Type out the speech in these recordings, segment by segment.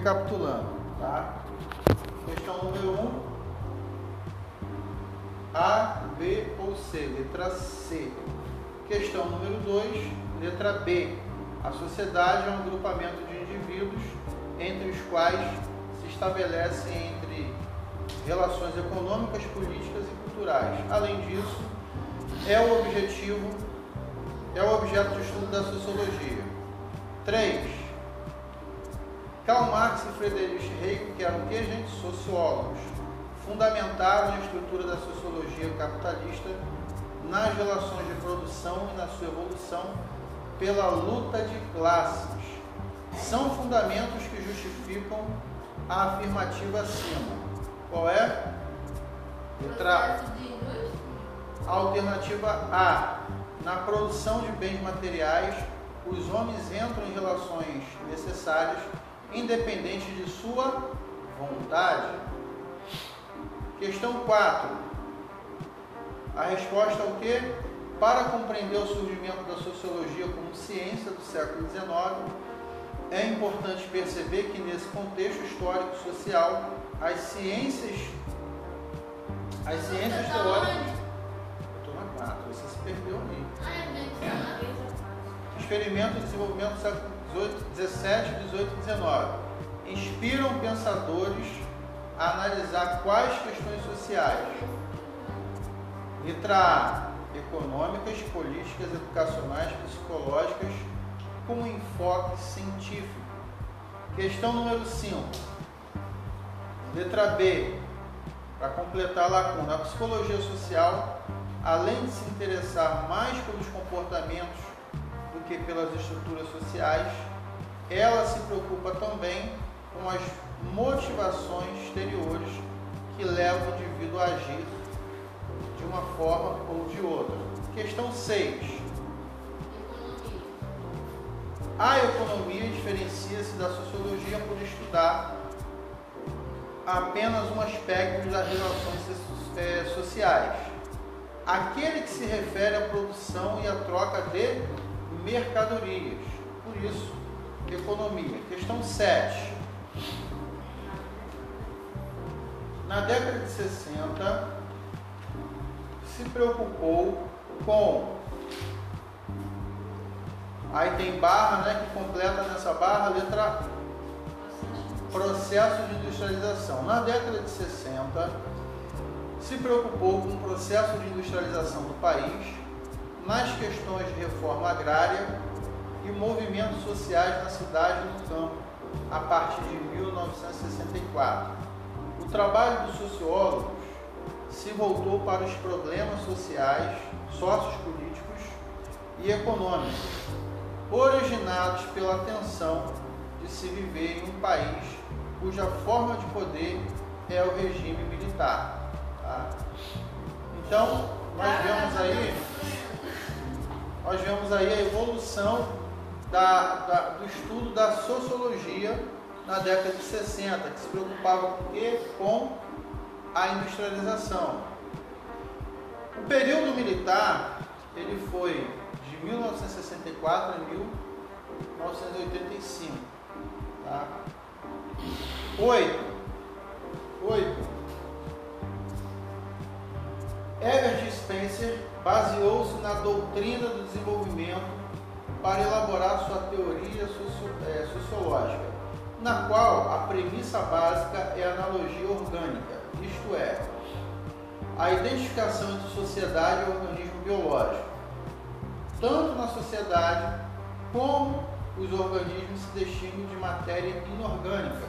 Recapitulando, tá? Questão número 1. Um, A, B ou C? Letra C. Questão número 2, letra B. A sociedade é um agrupamento de indivíduos entre os quais se estabelecem entre relações econômicas, políticas e culturais. Além disso, é o objetivo, é o objeto de estudo da sociologia. 3. Karl Marx e Friedrich Hayek, que eram o que, gente? Sociólogos, fundamentaram a estrutura da sociologia capitalista nas relações de produção e na sua evolução pela luta de classes. São fundamentos que justificam a afirmativa acima. Qual é? Letra A. Alternativa A. Na produção de bens materiais, os homens entram em relações necessárias independente de sua vontade. Questão 4. A resposta é o que? Para compreender o surgimento da sociologia como ciência do século XIX, é importante perceber que nesse contexto histórico social, as ciências, as ciências tá teóricas. Estou na 4, você se perdeu ali. Experimento de desenvolvimento do século 17, 18 e 19. Inspiram pensadores a analisar quais questões sociais. Letra A. Econômicas, políticas, educacionais, psicológicas, com enfoque científico. Questão número 5. Letra B. Para completar a lacuna, a psicologia social, além de se interessar mais pelos comportamentos que pelas estruturas sociais, ela se preocupa também com as motivações exteriores que levam o indivíduo a agir de uma forma ou de outra. Questão 6. A economia diferencia-se da sociologia por estudar apenas um aspecto das relações eh, sociais, aquele que se refere à produção e à troca de mercadorias. Por isso, economia. Questão 7. Na década de 60, se preocupou com. Aí tem barra, né, que completa nessa barra a letra processo de industrialização. Na década de 60, se preocupou com o processo de industrialização do país, nas questões de reforma agrária e movimentos sociais na cidade e no campo, a partir de 1964. O trabalho dos sociólogos se voltou para os problemas sociais, sociopolíticos e econômicos, originados pela tensão de se viver em um país cuja forma de poder é o regime militar. Tá? Então, nós vemos aí, nós vemos aí a evolução da, da, do estudo da sociologia na década de 60, que se preocupava com, a industrialização. O período militar ele foi de 1964 a 1985. Tá? Oito. Oito. Herbert Spencer baseou-se na doutrina do desenvolvimento para elaborar sua teoria é, sociológica, na qual a premissa básica é a analogia orgânica, isto é, a identificação entre sociedade e organismo biológico. Tanto na sociedade como os organismos se destinam de matéria inorgânica,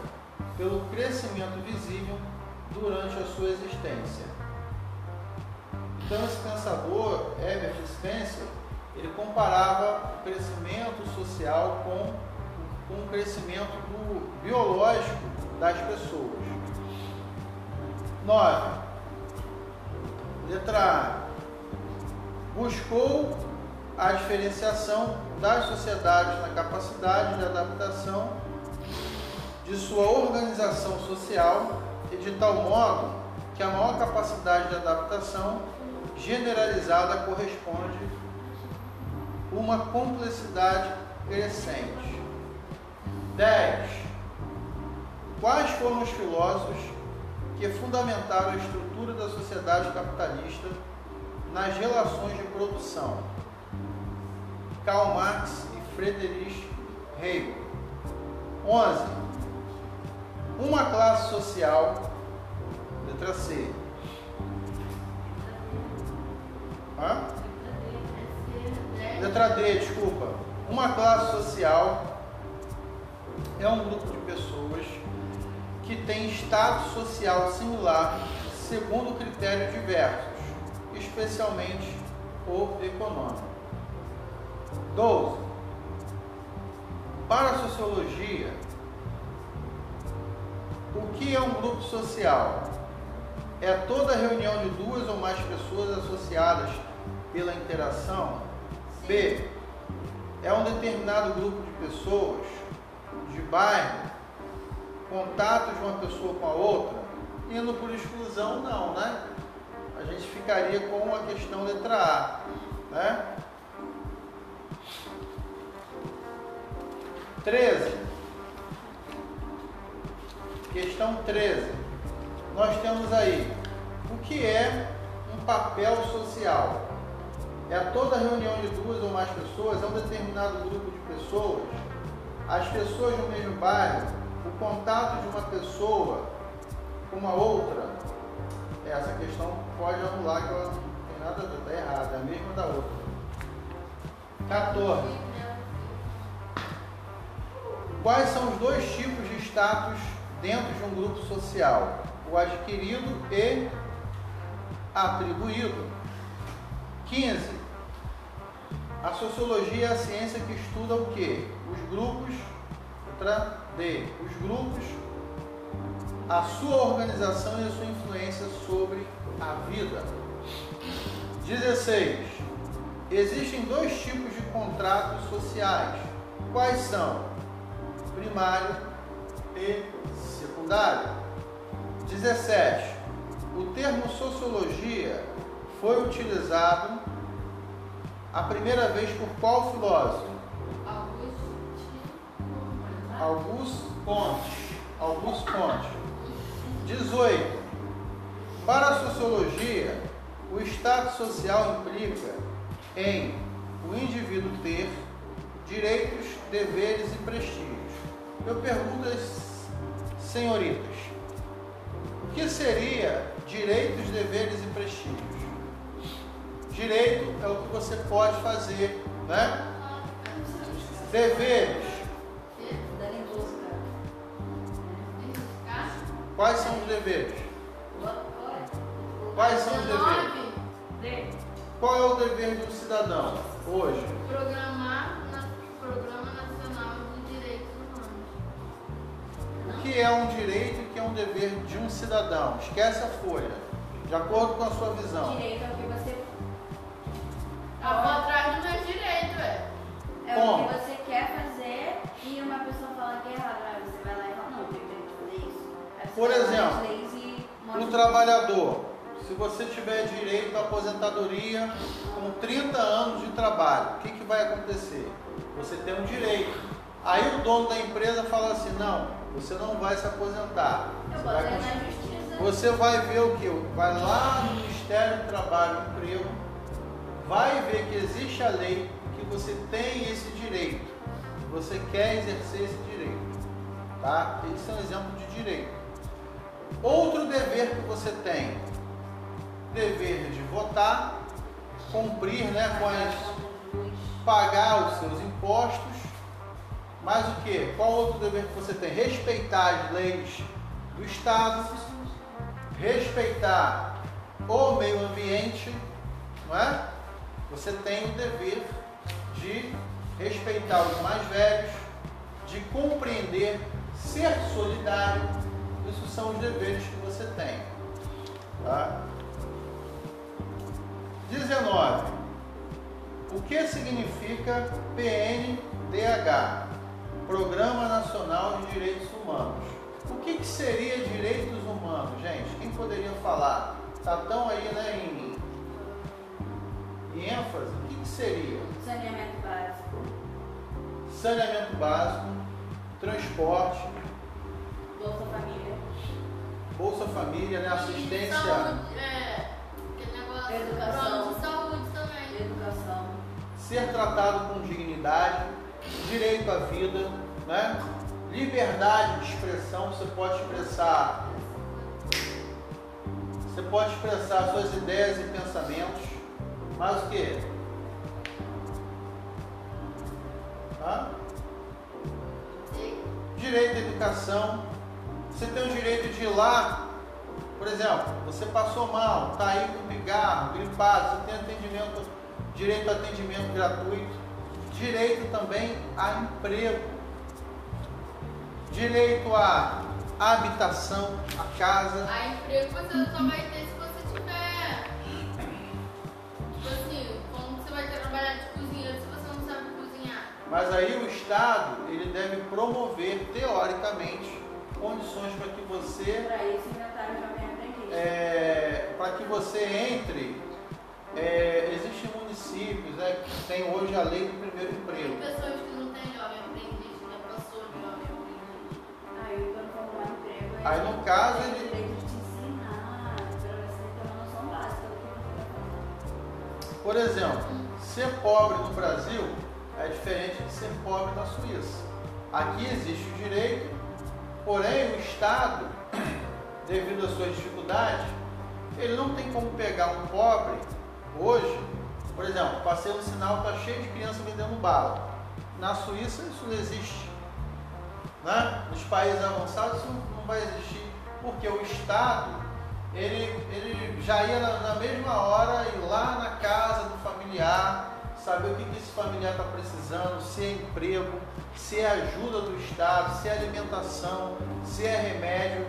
pelo crescimento visível durante a sua existência. Então, esse pensador, Herbert Spencer, ele comparava o crescimento social com, com o crescimento do, biológico das pessoas. 9. Letra A. Buscou a diferenciação das sociedades na capacidade de adaptação de sua organização social e de tal modo que a maior capacidade de adaptação generalizada corresponde uma complexidade crescente. 10. Quais foram os filósofos que fundamentaram a estrutura da sociedade capitalista nas relações de produção? Karl Marx e Friedrich Hegel. 11. Uma classe social, letra C. Hã? Letra D, desculpa. Uma classe social é um grupo de pessoas que tem status social similar segundo critérios diversos, especialmente o econômico. 12. Para a sociologia, o que é um grupo social? É toda reunião de duas ou mais pessoas associadas pela interação. B. É um determinado grupo de pessoas, de bairro, contato de uma pessoa com a outra, indo por exclusão, não, né? A gente ficaria com a questão letra A, né? 13. Questão 13. Nós temos aí o que é um papel social? É toda reunião de duas ou mais pessoas, é um determinado grupo de pessoas, as pessoas do mesmo bairro, o contato de uma pessoa com uma outra. Essa questão pode anular que ela não tem nada a ver, está errada, é a mesma da outra. 14. Quais são os dois tipos de status dentro de um grupo social? O adquirido e atribuído. 15. A sociologia é a ciência que estuda o que? Os grupos, letra D, os grupos, a sua organização e a sua influência sobre a vida. 16. Existem dois tipos de contratos sociais. Quais são? Primário e secundário. 17. O termo sociologia foi utilizado a primeira vez por qual filósofo? Augusto Conte. Augusto Conte. 18. Para a sociologia, o estado social implica em o indivíduo ter direitos, deveres e prestígios. Eu pergunto às senhoritas, o que seria direitos, deveres e prestígios? Direito é o que você pode fazer, né? Deveres. Quais são os deveres? Quais são os deveres? Qual é o dever do cidadão hoje? Programar na Programa Nacional de Direitos Humanos. O que é um direito e o que é um dever de um cidadão? Esquece a folha. De acordo com a sua visão. Direito é o que você. A pra trás não é direito, é. É Como? o que você quer fazer e uma pessoa fala que é errado. Aí você vai lá e fala, não, tenho direito de fazer isso. Aí você Por vai lá exemplo, nas leis e mostra- O trabalhador, se você tiver direito à aposentadoria com 30 anos de trabalho, o que, que vai acontecer? Você tem um direito. Aí o dono da empresa fala assim, não, você não vai se aposentar. Eu Você vai na justiça. Você vai ver o que? Vai lá no Ministério do Trabalho e Emprego, vai ver que existe a lei, que você tem esse direito, você quer exercer esse direito. Tá? Esse é um exemplo de direito. Outro dever que você tem, dever de votar, cumprir né, com as pagar os seus impostos, mas o que? Qual outro dever que você tem? Respeitar as leis do Estado, respeitar o meio ambiente, não é? Você tem o dever de respeitar os mais velhos, de compreender, ser solidário. Isso são os deveres que você tem. Tá? 19. O que significa PNDH? Programa Nacional de Direitos Humanos. O que, que seria direitos humanos, gente? Quem poderia falar? Está tão aí né, em, em ênfase. O que, que seria? Saneamento básico. Saneamento básico, transporte, Bolsa Família. Bolsa Família, né? Assistência, Saúde, é, aquele negócio. Educação. Pronto, saúde também. Educação. ser tratado com dignidade, direito à vida, né? Liberdade de expressão, você pode expressar, você pode expressar suas ideias e pensamentos, mas o que? Hã? Direito à educação. Você tem o direito de ir lá, por exemplo, você passou mal, está aí com pigarro, gripado, você tem atendimento, direito a atendimento gratuito, direito também a emprego, direito à habitação, a casa. A emprego você só vai Mas aí o Estado ele deve promover teoricamente condições para que você Para isso inventaram o Jovem Aprendiz. é, para que você entre. É, existem municípios né, que tem hoje a lei do primeiro Tem emprego. pessoas que não têm jovem aprendiz, passou de jovem aprendiz. Aí quando for arrumar emprego, Aí, ele no caso, tem ele- fazer. Por exemplo, ser pobre no Brasil é diferente de ser pobre na Suíça. Aqui existe o direito, porém o Estado, devido às suas dificuldades, ele não tem como pegar um pobre hoje. Por exemplo, passei no sinal, está cheio de criança vendendo bala. Na Suíça isso não existe. Né? Nos países avançados isso não vai existir, porque o Estado ele, ele já ia na, na mesma hora ir lá na casa do familiar, saber o que, que esse familiar está precisando, se é emprego, se é ajuda do Estado, se é alimentação, se é remédio.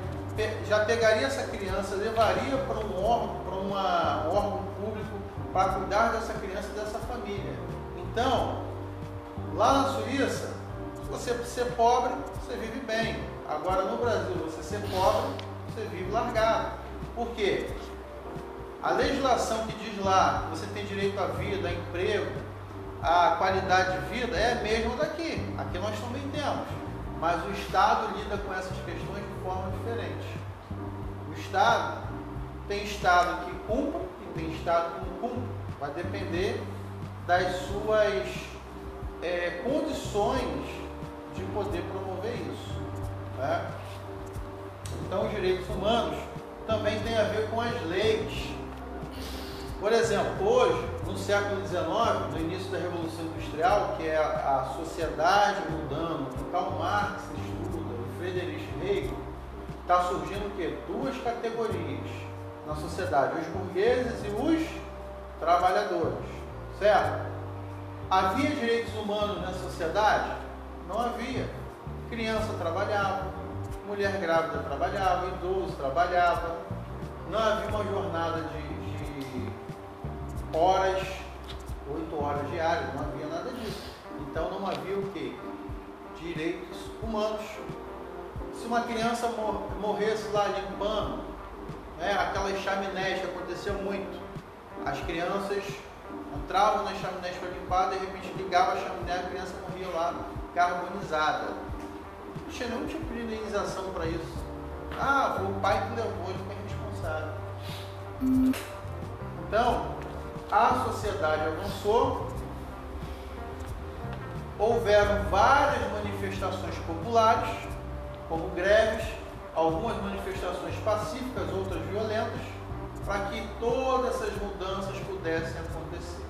Já pegaria essa criança, levaria para um órgão, para um órgão público para cuidar dessa criança e dessa família. Então, lá na Suíça, se você ser pobre, você vive bem. Agora no Brasil, você ser pobre, você vive largado. Por quê? A legislação que diz lá você tem direito à vida, a emprego, a qualidade de vida é a mesma daqui. Aqui nós também temos. Mas o Estado lida com essas questões de forma diferente. O Estado tem Estado que cumpre e tem Estado que não cumpre. Vai depender das suas é, condições de poder promover isso. né? Então, os direitos humanos também têm a ver com as leis. Por exemplo, hoje, no século XIX, no início da Revolução Industrial, que é a, sociedade mudando, que Karl Marx estuda, o Friedrich Hegel, está surgindo o quê? Duas categorias na sociedade, os burgueses e os trabalhadores, certo? Havia direitos humanos na sociedade? Não havia. Criança trabalhava, mulher grávida trabalhava, idoso trabalhava. Não havia uma jornada de horas, oito horas diárias, não havia nada disso. Então não havia o quê? Direitos humanos. Se uma criança mor- morresse lá limpando, né, aquelas chaminés que aconteceu muito, as crianças entravam nas chaminés para limpar, de repente ligava a chaminé, a criança morria lá carbonizada. Não tinha nenhum tipo de indenização para isso. Ah, foi o pai que levou, ele foi responsável. Então, a sociedade avançou, houveram várias manifestações populares, como greves, algumas manifestações pacíficas, outras violentas, para que todas essas mudanças pudessem acontecer.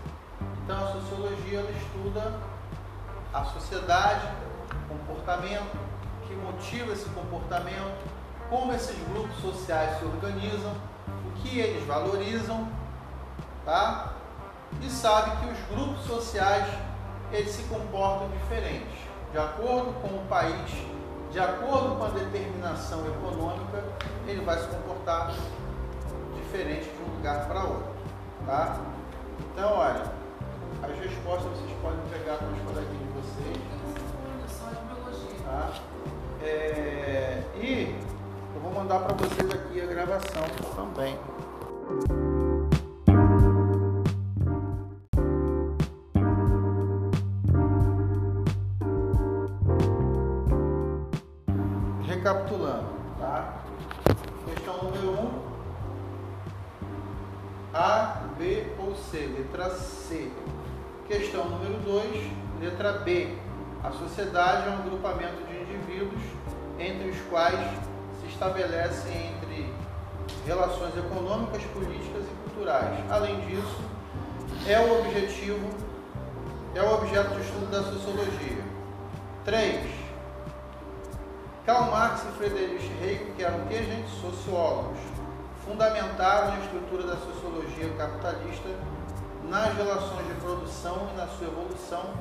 Então, a sociologia ela estuda a sociedade, comportamento, que motiva esse comportamento, como esses grupos sociais se organizam, o que eles valorizam, tá? E sabe que os grupos sociais eles se comportam diferentes, de acordo com o país, de acordo com a determinação econômica, ele vai se comportar diferente de um lugar para outro, tá? Então, olha, as respostas vocês podem pegar com os coleguinhas de vocês. Tá? É, e eu vou mandar para vocês aqui a gravação também. Recapitulando, tá? Questão número 1. Um, A, B ou C? Letra C. Questão número 2, letra B. A sociedade é um agrupamento de indivíduos entre os quais se estabelecem entre relações econômicas, políticas e culturais. Além disso, é o objetivo, é o objeto de estudo da sociologia. 3. Karl Marx e Friedrich Hegel, que eram que, gente? Sociólogos, fundamentaram a estrutura da sociologia capitalista nas relações de produção e na sua evolução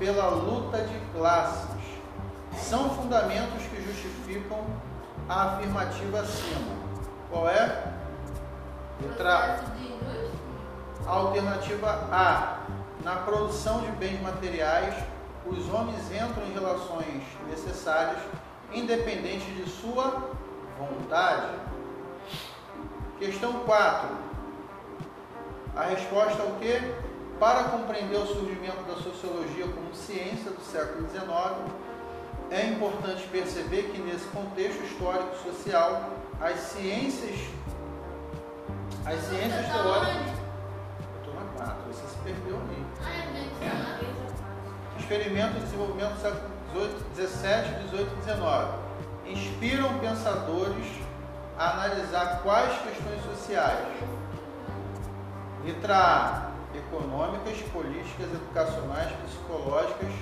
pela luta de classes. São fundamentos que justificam a afirmativa acima. Qual é? Letra A. Alternativa A. Na produção de bens materiais, os homens entram em relações necessárias, independente de sua vontade. Questão 4. A resposta é o que? Para compreender o surgimento da sociologia como ciência do século XIX, é importante perceber que nesse contexto histórico social, as ciências, as ciências tá teóricas. Estou na 4, você se perdeu ali. Experimento de desenvolvimento do século 17, 18 e 19. Inspiram pensadores a analisar quais questões sociais. Letra A. Econômicas, políticas, educacionais, psicológicas,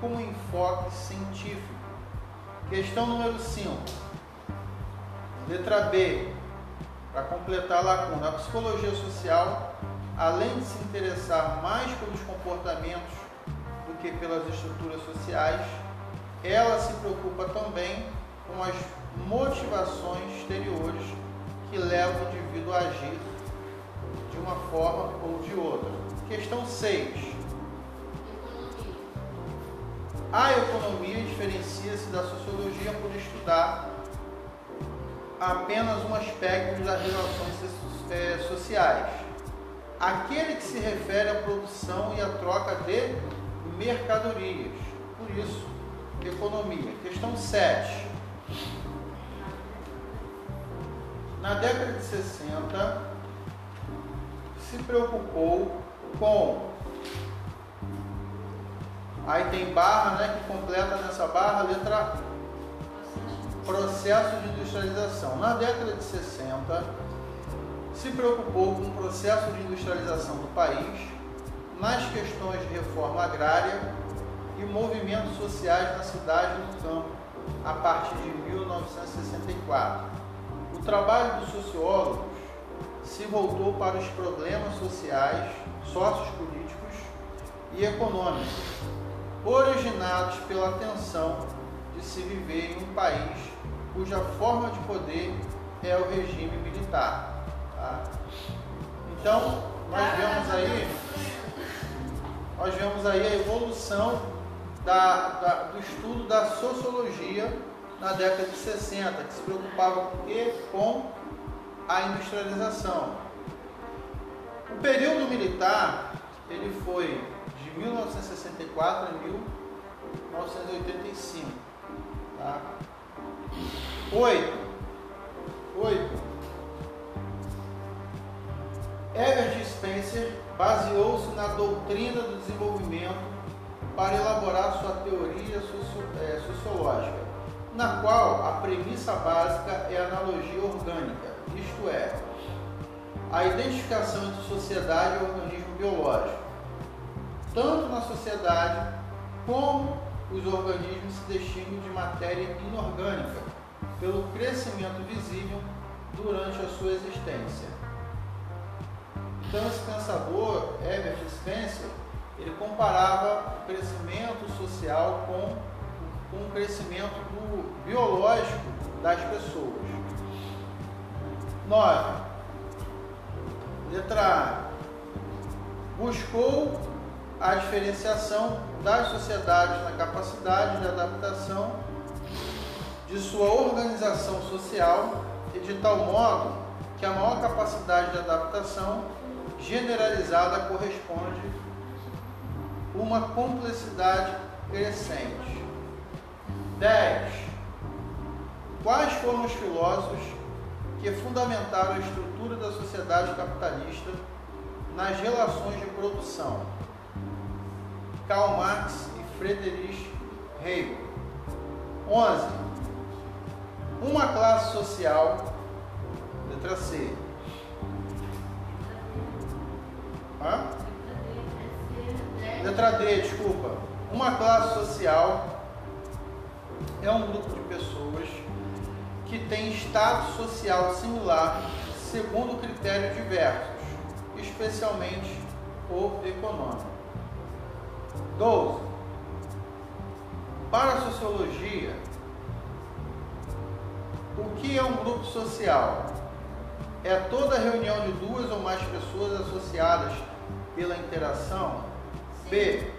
com enfoque científico. Questão número 5. Letra B. Para completar a lacuna, a psicologia social, além de se interessar mais pelos comportamentos que pelas estruturas sociais, ela se preocupa também com as motivações exteriores que levam o indivíduo a agir de uma forma ou de outra. Questão 6. A economia diferencia-se da sociologia por estudar apenas um aspecto das relações é, sociais, aquele que se refere à produção e à troca de mercadorias. Por isso, economia. Questão 7. Na década de 60, se preocupou com. Aí tem barra, né, que completa nessa barra a letra processo de industrialização. Na década de 60, se preocupou com o processo de industrialização do país, nas questões de reforma agrária e movimentos sociais na cidade e no campo, a partir de 1964. O trabalho dos sociólogos se voltou para os problemas sociais, sociopolíticos e econômicos, originados pela tensão de se viver em um país cuja forma de poder é o regime militar. Tá? Então, nós vemos aí, nós vemos aí a evolução da, da, do estudo da sociologia na década de 60, que se preocupava com a industrialização. O período militar, ele foi de 1964 a 1985. Tá? Oito. Oito. Herbert Spencer baseou-se na doutrina do desenvolvimento para elaborar sua teoria é, sociológica, na qual a premissa básica é a analogia orgânica, isto é, a identificação entre sociedade e organismo biológico. Tanto na sociedade como os organismos se destinam de matéria inorgânica, pelo crescimento visível durante a sua existência. Então, esse pensador, Herbert Spencer, ele comparava o crescimento social com, com o crescimento do, biológico das pessoas. 9. Letra A. Buscou a diferenciação das sociedades na capacidade de adaptação de sua organização social e de tal modo que a maior capacidade de adaptação generalizada corresponde uma complexidade crescente. 10. Quais foram os filósofos que fundamentaram a estrutura da sociedade capitalista nas relações de produção? Karl Marx e Friedrich Hegel. 11. Uma classe social, letra C. Hã? Letra D, desculpa. Uma classe social é um grupo de pessoas que tem status social similar segundo critérios diversos, especialmente o econômico. 12. Para a sociologia, o que é um grupo social? É toda reunião de duas ou mais pessoas associadas pela interação? B.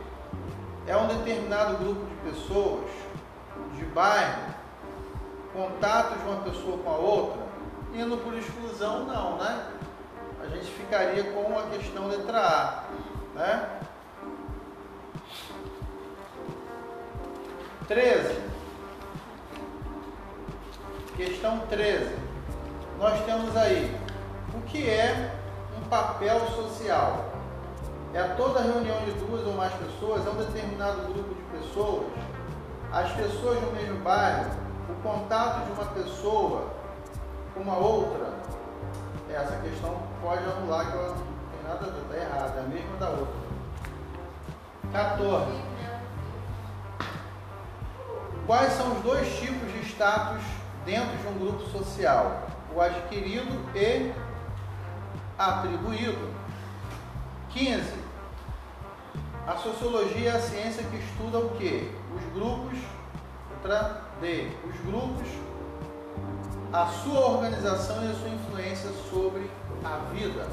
É um determinado grupo de pessoas, de bairro, contato de uma pessoa com a outra? Indo por exclusão, não, né? A gente ficaria com a questão letra A, né? 13. Questão 13. Nós temos aí o que é um papel social? É toda reunião de duas ou mais pessoas, é um determinado grupo de pessoas, as pessoas no mesmo bairro, o contato de uma pessoa com uma outra. Essa questão pode anular que ela não tem nada a ver, está errada, é a mesma da outra. 14. Quais são os dois tipos de status dentro de um grupo social? O adquirido e atribuído. 15. A sociologia é a ciência que estuda o que? Os grupos, D, os grupos, a sua organização e a sua influência sobre a vida.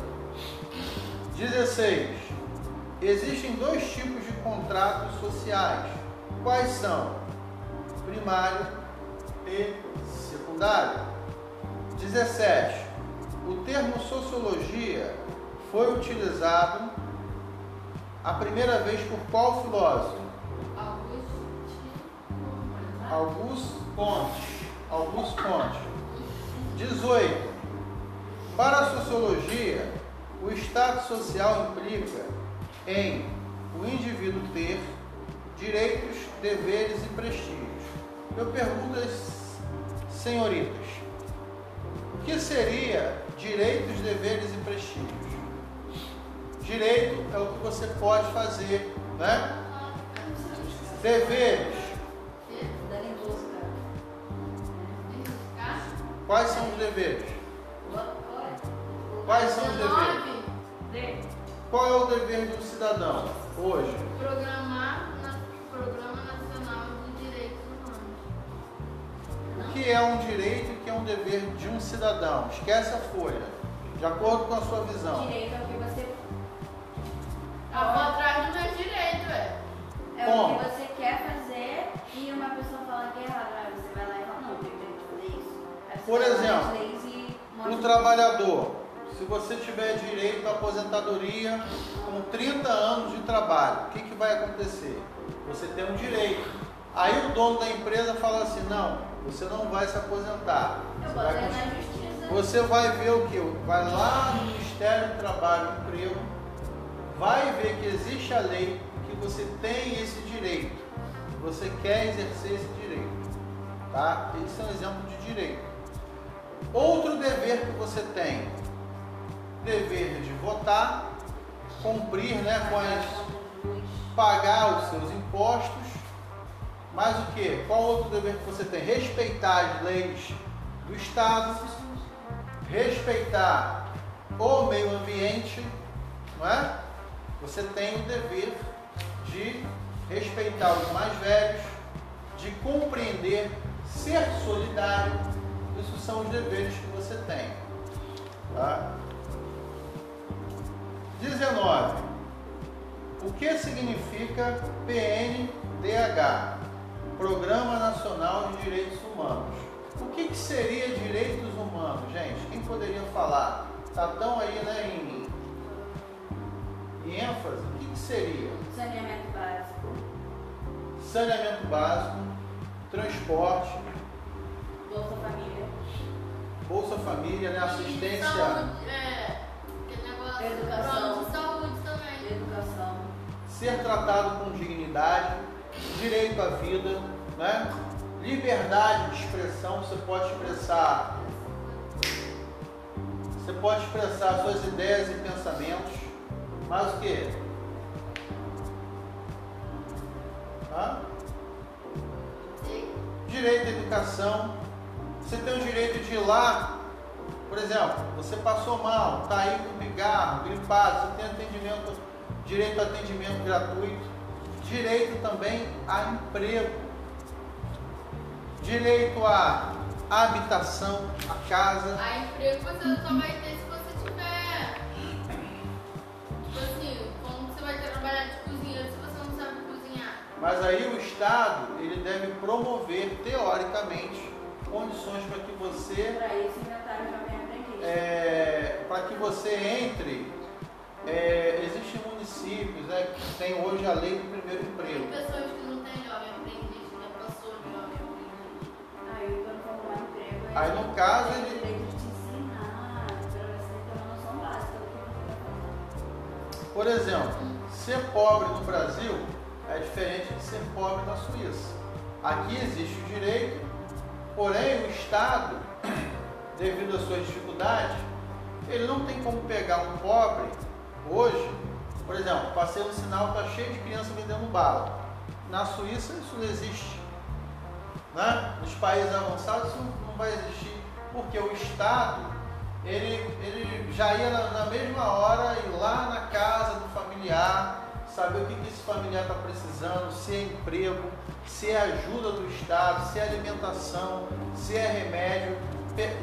16. Existem dois tipos de contratos sociais. Quais são? primário e secundário. 17. O termo sociologia foi utilizado a primeira vez por qual filósofo? Augusto Conte. Augusto Conte. 18. Para a sociologia, o estado social implica em o indivíduo ter direitos, deveres e prestígio. Eu pergunto às senhoritas: o que seria direitos, deveres e prestígios? Direito é o que você pode fazer, né? Deveres. Quais são os deveres? Quais são os deveres? Qual é o dever de um cidadão hoje? Programar na Programa Nacional de Direitos Humanos. O que é um direito e o que é um dever de um cidadão? Esquece a folha. De acordo com a sua visão. Direito é o que você. A vou atrás do meu direito, é. É Como? o que você quer fazer e uma pessoa fala que é errado. Aí você vai lá e fala, não, direito de fazer isso. Aí você Por vai lá exemplo, leis e o trabalhador, se você tiver direito à aposentadoria com 30 anos de trabalho, o que, que vai acontecer? Você tem um direito. Aí o dono da empresa fala assim, não, você não vai se aposentar. Eu Você vai na justiça. Você vai ver o que? Vai lá no Ministério do Trabalho e Emprego, vai ver que existe a lei, que você tem esse direito, você quer exercer esse direito. Tá? Esse é um exemplo de direito. Outro dever que você tem, dever de votar, cumprir né, com as pagar os seus impostos, mas o que? Qual outro dever que você tem? Respeitar as leis do Estado, respeitar o meio ambiente, não é? Você tem o dever de respeitar os mais velhos, de compreender, ser solidário. Isso são os deveres que você tem. Tá? 19. O que significa PNDH? Programa Nacional de Direitos Humanos. O que, que seria direitos humanos, gente? Quem poderia falar? Está tão aí né, em, ênfase. O que, que seria? Saneamento básico. Saneamento básico, transporte, Bolsa Família. Bolsa Família, né? Assistência. Saúde, é, aquele negócio. Educação. Saúde também. Educação. ser tratado com dignidade, direito à vida, né? liberdade de expressão, você pode expressar, você pode expressar suas ideias e pensamentos, mas o que? Hã? Direito à educação, você tem o direito de ir lá, por exemplo, você passou mal, está aí com pigarro, gripado, você tem atendimento, direito a atendimento gratuito, direito também a emprego, direito à habitação, a casa. A emprego você só vai Mas aí o Estado ele deve promover teoricamente condições para que você Para isso é, para que você entre. é, existem municípios né, que tem hoje a lei do primeiro Tem emprego. pessoas que não têm jovem aprendiz, já passou de jovem aprendiz. Aí quando emprego, Aí, ele no caso, tem ele- fazer. Por exemplo, ser pobre no Brasil é diferente de ser pobre na Suíça. Aqui existe o direito, porém o Estado, devido às suas dificuldades, ele não tem como pegar um pobre hoje, por exemplo, passei no sinal, está cheio de criança vendendo bala. Na Suíça isso não existe. Né? Nos países avançados isso não vai existir, porque o Estado ele, ele já ia na, na mesma hora ir lá na casa do familiar, saber o que, esse familiar está precisando, se é emprego, se é ajuda do Estado, se é alimentação, se é remédio.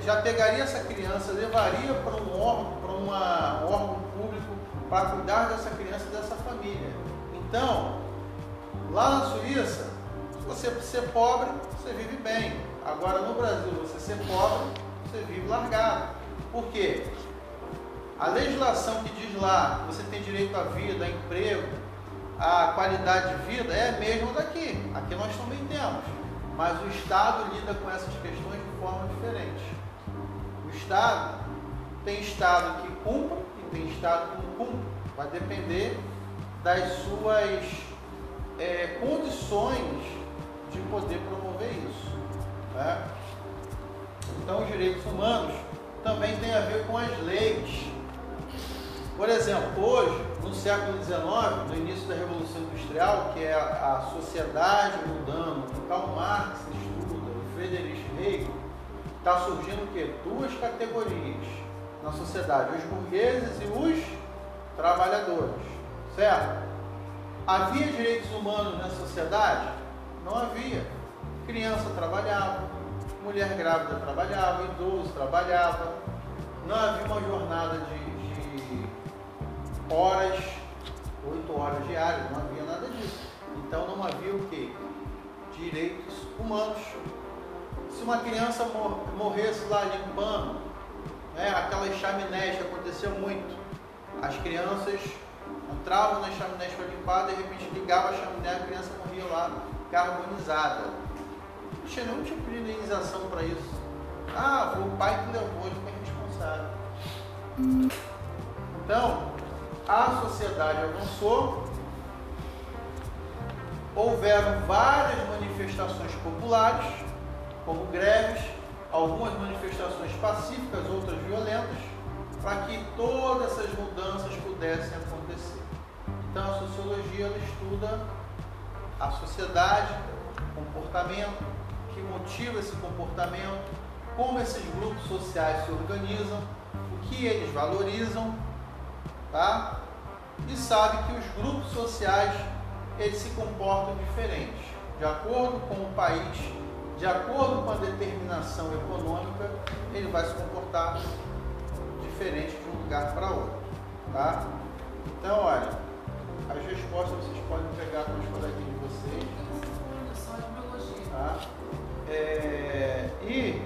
Já pegaria essa criança, levaria para um órgão, para um órgão público para cuidar dessa criança e dessa família. Então, lá na Suíça, se você ser pobre, você vive bem. Agora no Brasil, você ser pobre, você vive largado. Por quê? A legislação que diz lá você tem direito à vida, a emprego, a qualidade de vida é a mesma daqui. Aqui nós também temos. Mas o Estado lida com essas questões de forma diferente. O Estado tem Estado que cumpre e tem Estado que não cumpre. Vai depender das suas é, condições de poder promover isso. né? Então, os direitos humanos também têm a ver com as leis. Por exemplo, hoje, no século XIX, no início da Revolução Industrial, que é a, sociedade mudando, que Karl Marx estuda, o Friedrich Hegel, está surgindo o quê? Duas categorias na sociedade, os burgueses e os trabalhadores, certo? Havia direitos humanos na sociedade? Não havia. Criança trabalhava, mulher grávida trabalhava, idoso trabalhava. Não havia uma jornada de horas, oito horas diárias, não havia nada disso. Então não havia o que? Direitos humanos. Se uma criança mor- morresse lá limpando, né, aquelas chaminés que aconteceu muito, as crianças entravam nas chaminés para limpar, de repente ligava a chaminé, a criança morria lá carbonizada. Não tinha nenhum tipo de indenização para isso. Ah, foi o pai que levou, ele foi responsável. Então, a sociedade avançou, houveram várias manifestações populares, como greves, algumas manifestações pacíficas, outras violentas, para que todas essas mudanças pudessem acontecer. Então, a sociologia estuda a sociedade, comportamento, o que motiva esse comportamento, como esses grupos sociais se organizam, o que eles valorizam, tá? E sabe que os grupos sociais eles se comportam diferentes, de acordo com o país, de acordo com a determinação econômica, ele vai se comportar diferente de um lugar para outro, tá? Então, olha, as respostas vocês podem pegar com os coleguinhas de vocês, tá? É, e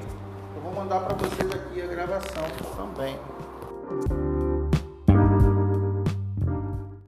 eu vou mandar para vocês aqui a gravação também.